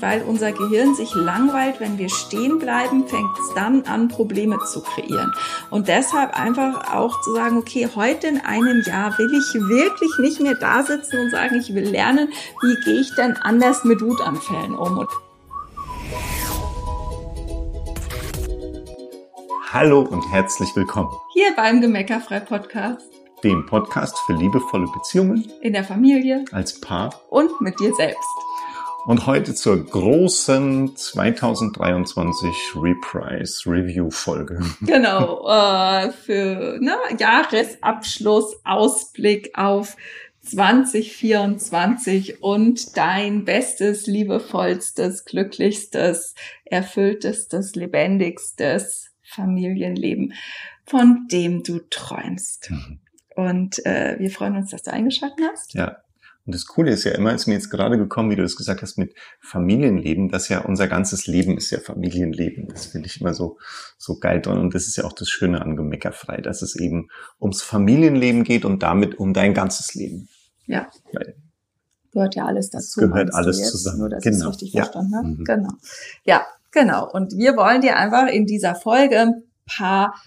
Weil unser Gehirn sich langweilt, wenn wir stehen bleiben, fängt es dann an, Probleme zu kreieren. Und deshalb einfach auch zu sagen, okay, heute in einem Jahr will ich wirklich nicht mehr da sitzen und sagen, ich will lernen, wie gehe ich denn anders mit Wutanfällen um. Hallo und herzlich willkommen. Hier beim Gemeckerfrei Podcast. Dem Podcast für liebevolle Beziehungen. In der Familie. Als Paar. Und mit dir selbst. Und heute zur großen 2023 Reprise Review Folge. Genau, äh, für ne, Jahresabschluss, Ausblick auf 2024 und dein bestes, liebevollstes, glücklichstes, erfülltestes, lebendigstes Familienleben, von dem du träumst. Mhm. Und äh, wir freuen uns, dass du eingeschaltet hast. Ja, und das Coole ist ja immer, ist mir jetzt gerade gekommen, wie du das gesagt hast, mit Familienleben, dass ja unser ganzes Leben ist ja Familienleben. Das finde ich immer so, so geil dran. Und das ist ja auch das Schöne an Gemeckerfrei, dass es eben ums Familienleben geht und damit um dein ganzes Leben. Ja. Weil gehört ja alles dazu. Gehört alles zusammen. Nur, dass genau. ich es richtig ja. verstanden habe. Mhm. Genau. Ja, genau. Und wir wollen dir einfach in dieser Folge ein paar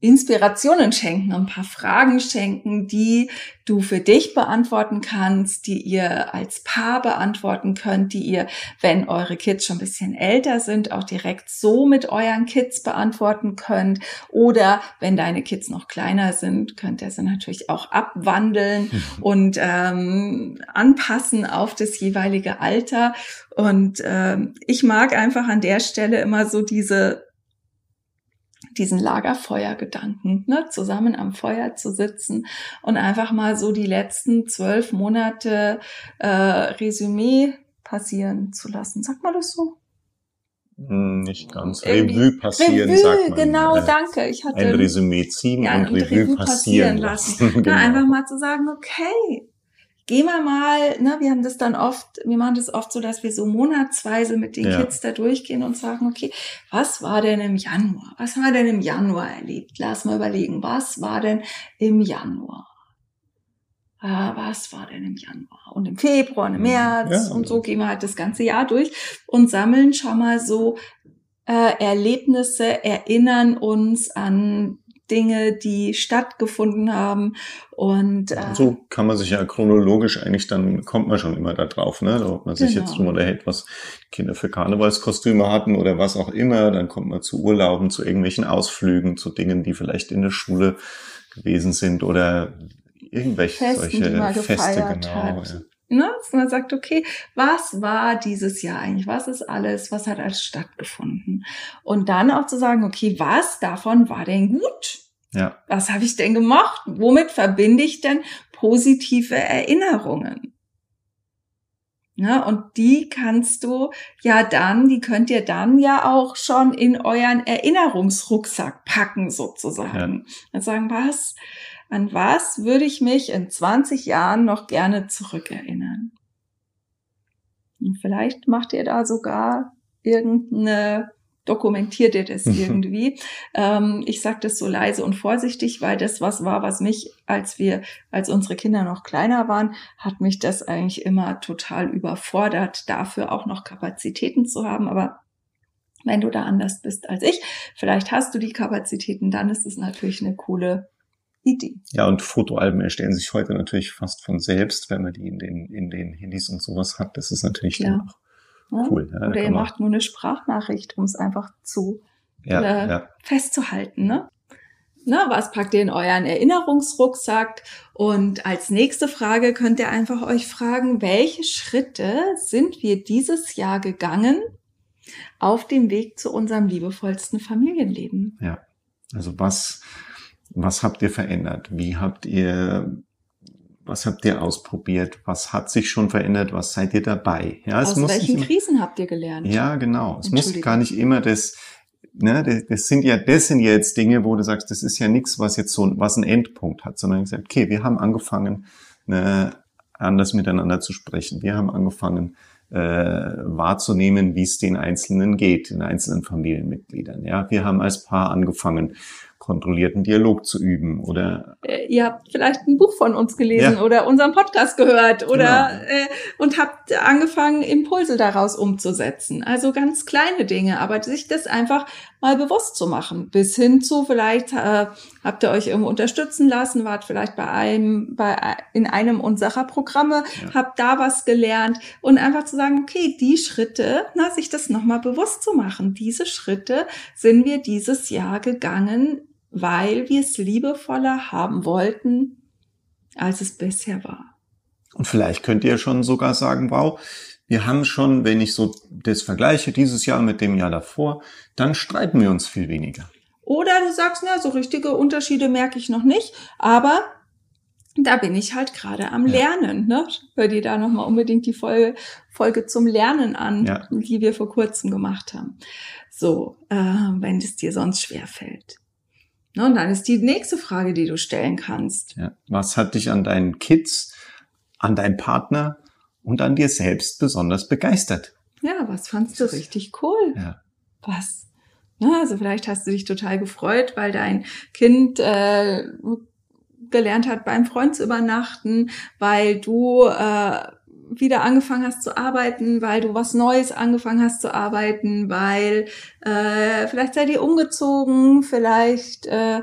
Inspirationen schenken, ein paar Fragen schenken, die du für dich beantworten kannst, die ihr als Paar beantworten könnt, die ihr, wenn eure Kids schon ein bisschen älter sind, auch direkt so mit euren Kids beantworten könnt. Oder wenn deine Kids noch kleiner sind, könnt ihr sie natürlich auch abwandeln mhm. und ähm, anpassen auf das jeweilige Alter. Und ähm, ich mag einfach an der Stelle immer so diese diesen Lagerfeuergedanken, ne, zusammen am Feuer zu sitzen und einfach mal so die letzten zwölf Monate äh, Resümee passieren zu lassen. Sagt man das so? Hm, nicht ganz. Revue passieren, Revue, sagt man. Genau, äh, danke. Ich hatte ein Resümee ziehen ja, und, und Revue, Revue passieren, passieren lassen. lassen. genau. Na, einfach mal zu sagen, okay, gehen wir mal, ne, wir haben das dann oft, wir machen das oft so, dass wir so monatsweise mit den ja. Kids da durchgehen und sagen, okay, was war denn im Januar? Was haben wir denn im Januar erlebt? Lass mal überlegen, was war denn im Januar? Ah, was war denn im Januar? Und im Februar, und im mhm. März ja. und so gehen wir halt das ganze Jahr durch und sammeln schon mal so äh, Erlebnisse, erinnern uns an Dinge, die stattgefunden haben. Und äh, so kann man sich ja chronologisch eigentlich, dann kommt man schon immer da drauf, ne? Ob man sich genau. jetzt drum unterhält, was Kinder für Karnevalskostüme hatten oder was auch immer, dann kommt man zu Urlauben, zu irgendwelchen Ausflügen, zu Dingen, die vielleicht in der Schule gewesen sind oder irgendwelche Festen, solche Feste, genau. Ja. Ne? man sagt, okay, was war dieses Jahr eigentlich? Was ist alles? Was hat alles stattgefunden? Und dann auch zu sagen, okay, was davon war denn gut? Ja. Was habe ich denn gemacht? Womit verbinde ich denn positive Erinnerungen? Ja, und die kannst du ja dann, die könnt ihr dann ja auch schon in euren Erinnerungsrucksack packen, sozusagen. Ja. Und sagen, was an was würde ich mich in 20 Jahren noch gerne zurückerinnern? Und vielleicht macht ihr da sogar irgendeine, dokumentiert ihr das irgendwie. ähm, ich sage das so leise und vorsichtig, weil das was war, was mich, als wir, als unsere Kinder noch kleiner waren, hat mich das eigentlich immer total überfordert, dafür auch noch Kapazitäten zu haben. Aber wenn du da anders bist als ich, vielleicht hast du die Kapazitäten, dann ist es natürlich eine coole Idee. Ja, und Fotoalben erstellen sich heute natürlich fast von selbst, wenn man die in den, in den Handys und sowas hat. Das ist natürlich ja. dann auch cool. Ja, Oder ihr macht nur eine Sprachnachricht, um es einfach zu ja, äh, ja. festzuhalten. Ne? Na, was packt ihr in euren Erinnerungsrucksack? Und als nächste Frage könnt ihr einfach euch fragen, welche Schritte sind wir dieses Jahr gegangen auf dem Weg zu unserem liebevollsten Familienleben? Ja, also was was habt ihr verändert? Wie habt ihr, was habt ihr ausprobiert? Was hat sich schon verändert? Was seid ihr dabei? Ja, Aus welchen immer, Krisen habt ihr gelernt? Ja, genau. Es muss gar nicht immer das, ne, das, das sind ja, das sind jetzt Dinge, wo du sagst, das ist ja nichts, was jetzt so, was einen Endpunkt hat, sondern gesagt, okay, wir haben angefangen, ne, anders miteinander zu sprechen. Wir haben angefangen, äh, wahrzunehmen, wie es den Einzelnen geht, den einzelnen Familienmitgliedern. Ja, wir haben als Paar angefangen, kontrollierten Dialog zu üben oder äh, ihr habt vielleicht ein Buch von uns gelesen ja. oder unseren Podcast gehört oder genau. äh, und habt angefangen Impulse daraus umzusetzen. Also ganz kleine Dinge, aber sich das einfach mal bewusst zu machen, bis hin zu vielleicht äh, habt ihr euch irgendwo unterstützen lassen, wart vielleicht bei einem bei in einem unserer Programme, ja. habt da was gelernt und einfach zu sagen, okay, die Schritte, na, sich das nochmal bewusst zu machen, diese Schritte sind wir dieses Jahr gegangen weil wir es liebevoller haben wollten, als es bisher war. Und vielleicht könnt ihr schon sogar sagen, wow, wir haben schon, wenn ich so das vergleiche, dieses Jahr mit dem Jahr davor, dann streiten wir uns viel weniger. Oder du sagst, na, so richtige Unterschiede merke ich noch nicht, aber da bin ich halt gerade am Lernen. Ne? Hör dir da nochmal unbedingt die Folge, Folge zum Lernen an, ja. die wir vor kurzem gemacht haben. So, äh, wenn es dir sonst schwer fällt. Ne, und dann ist die nächste Frage, die du stellen kannst. Ja. Was hat dich an deinen Kids, an deinem Partner und an dir selbst besonders begeistert? Ja, was fandst du richtig cool? Ja. Was? Ja, also vielleicht hast du dich total gefreut, weil dein Kind äh, gelernt hat, beim Freund zu übernachten, weil du äh, wieder angefangen hast zu arbeiten, weil du was Neues angefangen hast zu arbeiten, weil äh, vielleicht seid ihr umgezogen, vielleicht äh,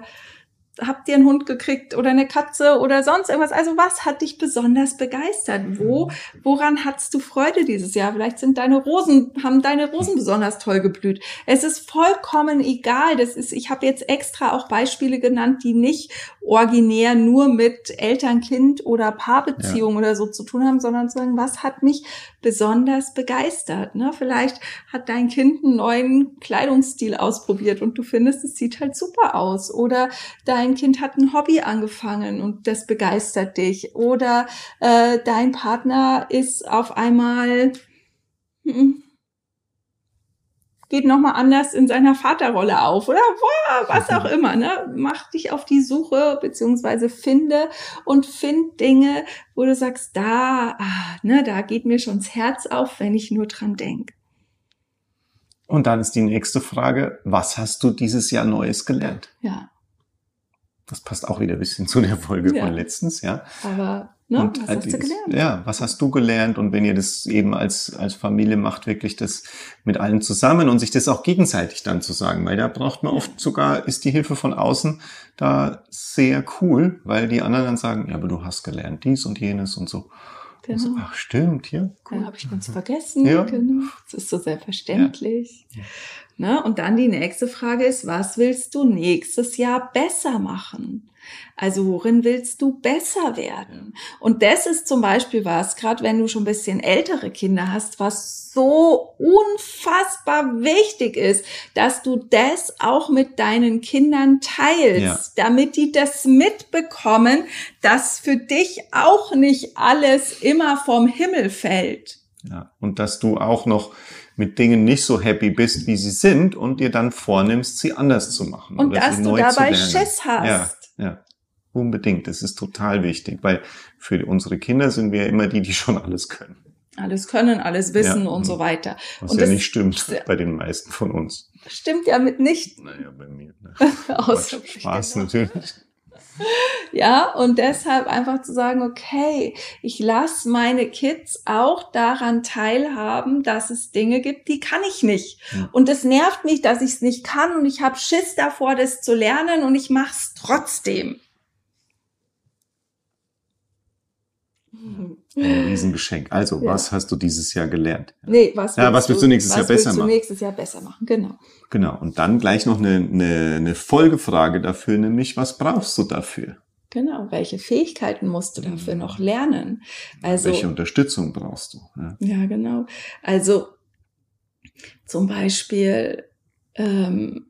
habt ihr einen Hund gekriegt oder eine Katze oder sonst irgendwas? Also was hat dich besonders begeistert? Wo, woran hattest du Freude dieses Jahr? Vielleicht sind deine Rosen, haben deine Rosen besonders toll geblüht. Es ist vollkommen egal. Das ist, ich habe jetzt extra auch Beispiele genannt, die nicht originär nur mit Eltern-Kind oder Paarbeziehung ja. oder so zu tun haben, sondern zu sagen, was hat mich besonders begeistert? Ne? Vielleicht hat dein Kind einen neuen Kleidungsstil ausprobiert und du findest, es sieht halt super aus. Oder dein dein Kind hat ein Hobby angefangen und das begeistert dich. Oder äh, dein Partner ist auf einmal hm, geht nochmal anders in seiner Vaterrolle auf oder boah, was auch immer. Ne? Mach dich auf die Suche beziehungsweise finde und find Dinge, wo du sagst, da, ah, ne, da geht mir schon das Herz auf, wenn ich nur dran denk. Und dann ist die nächste Frage, was hast du dieses Jahr Neues gelernt? Ja. Das passt auch wieder ein bisschen zu der Folge ja. von letztens, ja. Aber ne, und, was hast du gelernt? Ja, was hast du gelernt? Und wenn ihr das eben als, als Familie macht, wirklich das mit allen zusammen und sich das auch gegenseitig dann zu sagen, weil da braucht man oft sogar, ist die Hilfe von außen da sehr cool, weil die anderen dann sagen, ja, aber du hast gelernt dies und jenes und so. Genau. So, ach, stimmt, ja. Cool. Ja, habe ich ganz vergessen. Ja. Genau. Das ist so selbstverständlich. Ja. Ne? Und dann die nächste Frage ist, was willst du nächstes Jahr besser machen? Also worin willst du besser werden? Und das ist zum Beispiel was, gerade wenn du schon ein bisschen ältere Kinder hast, was so unfassbar wichtig ist, dass du das auch mit deinen Kindern teilst, ja. damit die das mitbekommen, dass für dich auch nicht alles immer vom Himmel fällt. Ja, und dass du auch noch mit Dingen nicht so happy bist, wie sie sind und dir dann vornimmst, sie anders zu machen. Und dass du dabei Schiss hast. Ja, ja. Unbedingt. Das ist total wichtig, weil für unsere Kinder sind wir immer die, die schon alles können. Alles können, alles wissen ja, und so weiter. Was und ja nicht stimmt bei den meisten von uns. Stimmt ja mit nicht. Naja, bei mir. Ne? Spaß natürlich. Ja, und deshalb einfach zu sagen, okay, ich lasse meine Kids auch daran teilhaben, dass es Dinge gibt, die kann ich nicht. Ja. Und es nervt mich, dass ich es nicht kann und ich habe Schiss davor, das zu lernen und ich mache es trotzdem. Ein Riesengeschenk. Also, ja. was hast du dieses Jahr gelernt? Nee, was willst, ja, was willst du, nächstes Jahr besser machen? Was willst du nächstes Jahr besser machen, genau. Genau. Und dann gleich noch eine, eine, eine Folgefrage dafür, nämlich, was brauchst du dafür? Genau, welche Fähigkeiten musst du dafür noch lernen? Also welche Unterstützung brauchst du? Ja, ja genau. Also zum Beispiel ähm,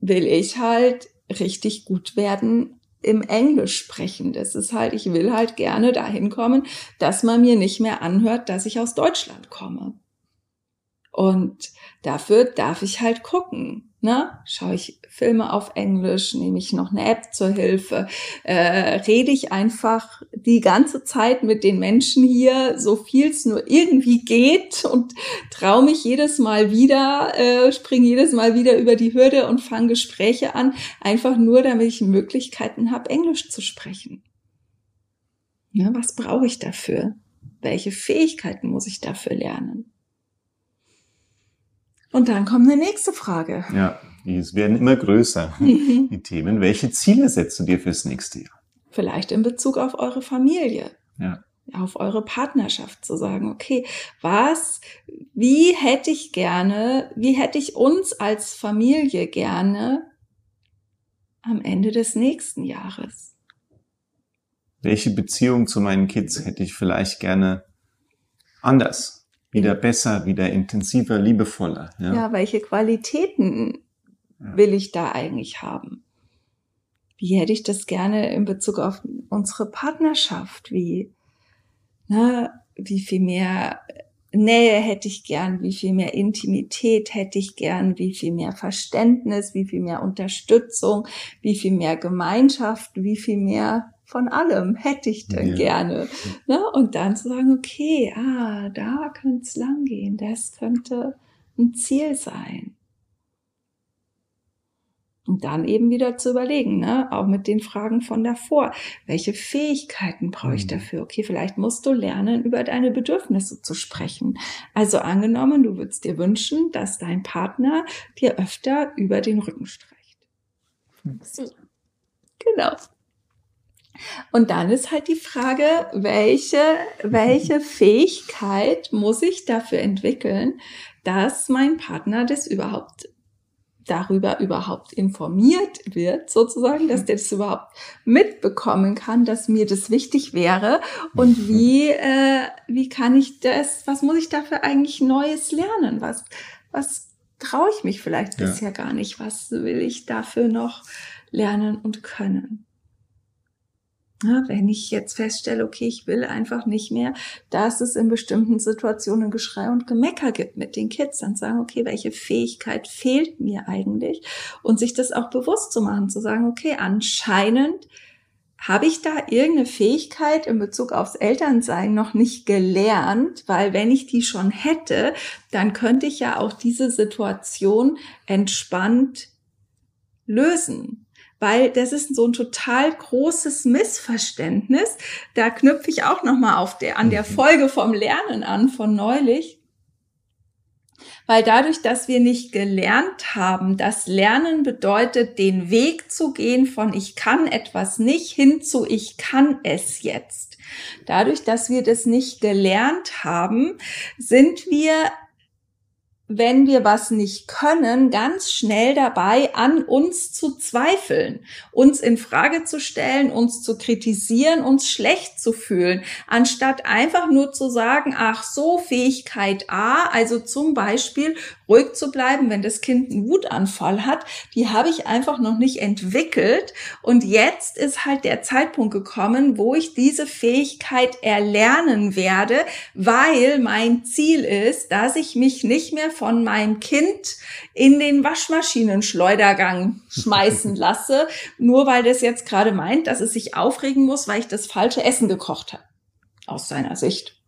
will ich halt richtig gut werden im Englisch sprechen. Das ist halt, ich will halt gerne dahin kommen, dass man mir nicht mehr anhört, dass ich aus Deutschland komme. Und dafür darf ich halt gucken. Ne? Schaue ich Filme auf Englisch, nehme ich noch eine App zur Hilfe, äh, rede ich einfach die ganze Zeit mit den Menschen hier, so viel es nur irgendwie geht und traue mich jedes Mal wieder, äh, springe jedes Mal wieder über die Hürde und fange Gespräche an, einfach nur, damit ich Möglichkeiten habe, Englisch zu sprechen. Ja, was brauche ich dafür? Welche Fähigkeiten muss ich dafür lernen? Und dann kommt eine nächste Frage. Ja, es werden immer größer, die Themen. Welche Ziele setzt du dir fürs nächste Jahr? Vielleicht in Bezug auf eure Familie. Ja. Auf eure Partnerschaft zu sagen, okay, was, wie hätte ich gerne, wie hätte ich uns als Familie gerne am Ende des nächsten Jahres? Welche Beziehung zu meinen Kids hätte ich vielleicht gerne anders? Wieder besser, wieder intensiver, liebevoller. Ja, ja welche Qualitäten will ich da eigentlich haben? Wie hätte ich das gerne in Bezug auf unsere Partnerschaft? Wie, ne, wie viel mehr Nähe hätte ich gern, wie viel mehr Intimität hätte ich gern, wie viel mehr Verständnis, wie viel mehr Unterstützung, wie viel mehr Gemeinschaft, wie viel mehr von allem hätte ich denn ja. gerne. Ne? Und dann zu sagen, okay, ah, da könnte es lang gehen, das könnte ein Ziel sein. Und dann eben wieder zu überlegen, ne, auch mit den Fragen von davor. Welche Fähigkeiten brauche ich mhm. dafür? Okay, vielleicht musst du lernen, über deine Bedürfnisse zu sprechen. Also angenommen, du würdest dir wünschen, dass dein Partner dir öfter über den Rücken streicht. So. Genau. Und dann ist halt die Frage, welche, welche Fähigkeit muss ich dafür entwickeln, dass mein Partner das überhaupt darüber überhaupt informiert wird, sozusagen, dass der das überhaupt mitbekommen kann, dass mir das wichtig wäre und wie äh, wie kann ich das, was muss ich dafür eigentlich Neues lernen, was was traue ich mich vielleicht ja. bisher gar nicht, was will ich dafür noch lernen und können. Ja, wenn ich jetzt feststelle, okay, ich will einfach nicht mehr, dass es in bestimmten Situationen Geschrei und Gemecker gibt mit den Kids, dann sagen, okay, welche Fähigkeit fehlt mir eigentlich? Und sich das auch bewusst zu machen, zu sagen, okay, anscheinend habe ich da irgendeine Fähigkeit in Bezug aufs Elternsein noch nicht gelernt, weil wenn ich die schon hätte, dann könnte ich ja auch diese Situation entspannt lösen weil das ist so ein total großes Missverständnis. Da knüpfe ich auch noch mal auf der an der mhm. Folge vom Lernen an von neulich. Weil dadurch, dass wir nicht gelernt haben, dass Lernen bedeutet, den Weg zu gehen von ich kann etwas nicht hin zu ich kann es jetzt. Dadurch, dass wir das nicht gelernt haben, sind wir wenn wir was nicht können, ganz schnell dabei, an uns zu zweifeln, uns in Frage zu stellen, uns zu kritisieren, uns schlecht zu fühlen, anstatt einfach nur zu sagen, ach so, Fähigkeit A, also zum Beispiel ruhig zu bleiben, wenn das Kind einen Wutanfall hat, die habe ich einfach noch nicht entwickelt. Und jetzt ist halt der Zeitpunkt gekommen, wo ich diese Fähigkeit erlernen werde, weil mein Ziel ist, dass ich mich nicht mehr von meinem Kind in den Waschmaschinenschleudergang schmeißen lasse, nur weil das jetzt gerade meint, dass es sich aufregen muss, weil ich das falsche Essen gekocht habe. Aus seiner Sicht.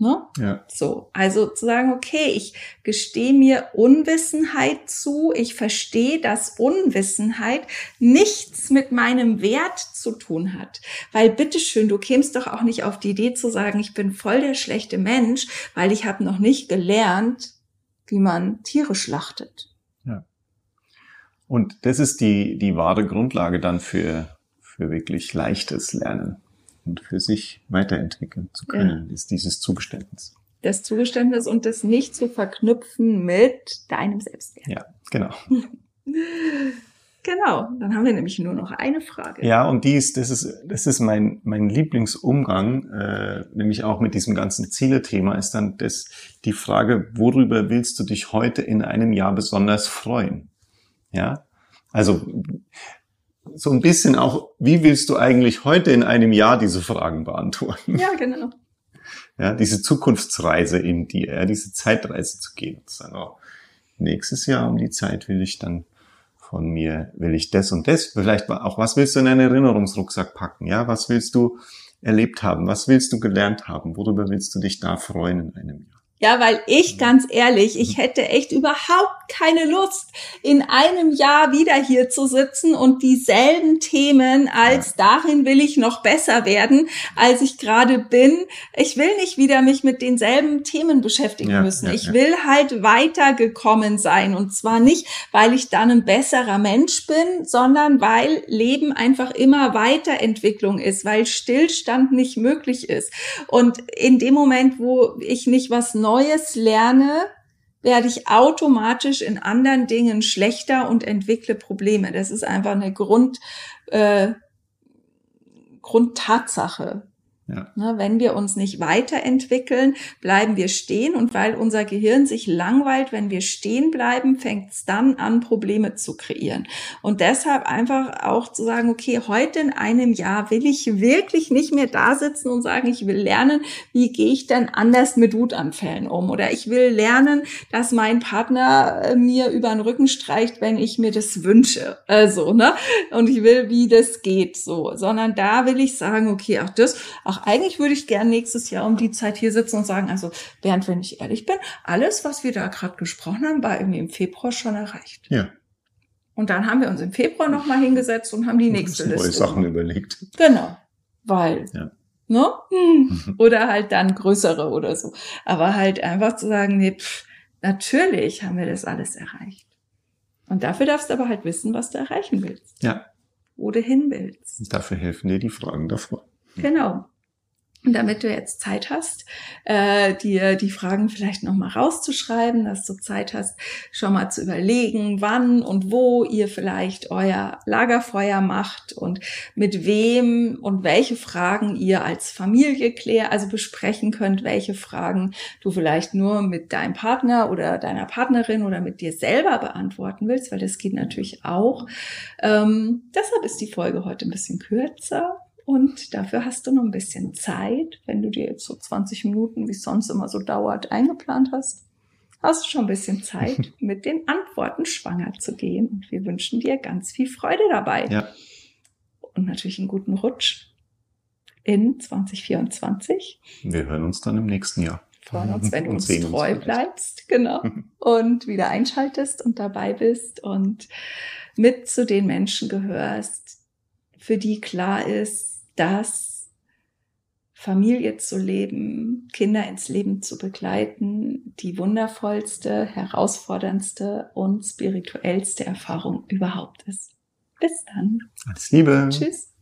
Ne? Ja. So, also zu sagen, okay, ich gestehe mir Unwissenheit zu, ich verstehe, dass Unwissenheit nichts mit meinem Wert zu tun hat. Weil bitteschön, du kämst doch auch nicht auf die Idee zu sagen, ich bin voll der schlechte Mensch, weil ich habe noch nicht gelernt, wie man Tiere schlachtet. Ja. Und das ist die, die wahre Grundlage dann für, für wirklich leichtes Lernen und für sich weiterentwickeln zu können, ja. ist dieses Zugeständnis. Das Zugeständnis und das nicht zu verknüpfen mit deinem Selbstwert. Ja, genau. Genau, dann haben wir nämlich nur noch eine Frage. Ja, und die ist, das ist, das ist mein, mein Lieblingsumgang, äh, nämlich auch mit diesem ganzen Ziele-Thema, ist dann das, die Frage, worüber willst du dich heute in einem Jahr besonders freuen? Ja, also so ein bisschen auch, wie willst du eigentlich heute in einem Jahr diese Fragen beantworten? Ja, genau. Ja, diese Zukunftsreise in dir, ja, diese Zeitreise zu gehen. Zu sagen, oh, nächstes Jahr um die Zeit will ich dann von mir, will ich das und das, vielleicht auch, was willst du in einen Erinnerungsrucksack packen? Ja, was willst du erlebt haben? Was willst du gelernt haben? Worüber willst du dich da freuen in einem Jahr? Ja, weil ich mhm. ganz ehrlich, ich mhm. hätte echt überhaupt keine Lust, in einem Jahr wieder hier zu sitzen und dieselben Themen als darin will ich noch besser werden, als ich gerade bin. Ich will nicht wieder mich mit denselben Themen beschäftigen ja, müssen. Ja, ich will halt weitergekommen sein und zwar nicht, weil ich dann ein besserer Mensch bin, sondern weil Leben einfach immer Weiterentwicklung ist, weil Stillstand nicht möglich ist. Und in dem Moment, wo ich nicht was Neues lerne, werde ich automatisch in anderen Dingen schlechter und entwickle Probleme. Das ist einfach eine Grund, äh, Grundtatsache. Ja. Wenn wir uns nicht weiterentwickeln, bleiben wir stehen und weil unser Gehirn sich langweilt, wenn wir stehen bleiben, fängt es dann an, Probleme zu kreieren. Und deshalb einfach auch zu sagen, okay, heute in einem Jahr will ich wirklich nicht mehr da sitzen und sagen, ich will lernen, wie gehe ich denn anders mit Wutanfällen um? Oder ich will lernen, dass mein Partner äh, mir über den Rücken streicht, wenn ich mir das wünsche. Also, ne? Und ich will, wie das geht, so. Sondern da will ich sagen, okay, auch das, auch ach, eigentlich würde ich gern nächstes Jahr um die Zeit hier sitzen und sagen, also Bernd, wenn ich ehrlich bin, alles, was wir da gerade gesprochen haben, war irgendwie im Februar schon erreicht. Ja. Und dann haben wir uns im Februar nochmal hingesetzt und haben die nächste Liste. Neue Sachen gemacht. überlegt. Genau. Weil, ja. ne? Hm. Oder halt dann größere oder so. Aber halt einfach zu sagen, nee, pff, natürlich haben wir das alles erreicht. Und dafür darfst du aber halt wissen, was du erreichen willst. Ja. Wo du hin willst. Und dafür helfen dir die Fragen davor. Genau. Und damit du jetzt Zeit hast, äh, dir die Fragen vielleicht nochmal rauszuschreiben, dass du Zeit hast, schon mal zu überlegen, wann und wo ihr vielleicht euer Lagerfeuer macht und mit wem und welche Fragen ihr als Familie klär, also besprechen könnt, welche Fragen du vielleicht nur mit deinem Partner oder deiner Partnerin oder mit dir selber beantworten willst, weil das geht natürlich auch. Ähm, deshalb ist die Folge heute ein bisschen kürzer und dafür hast du noch ein bisschen Zeit, wenn du dir jetzt so 20 Minuten, wie es sonst immer so dauert, eingeplant hast. Hast du schon ein bisschen Zeit, mit den Antworten schwanger zu gehen. Und wir wünschen dir ganz viel Freude dabei. Ja. Und natürlich einen guten Rutsch in 2024. Wir hören uns dann im nächsten Jahr. Freuen uns, wenn du uns treu uns bleibst, genau. und wieder einschaltest und dabei bist und mit zu den Menschen gehörst, für die klar ist, dass Familie zu leben, Kinder ins Leben zu begleiten, die wundervollste, herausforderndste und spirituellste Erfahrung überhaupt ist. Bis dann. Alles Liebe. Tschüss.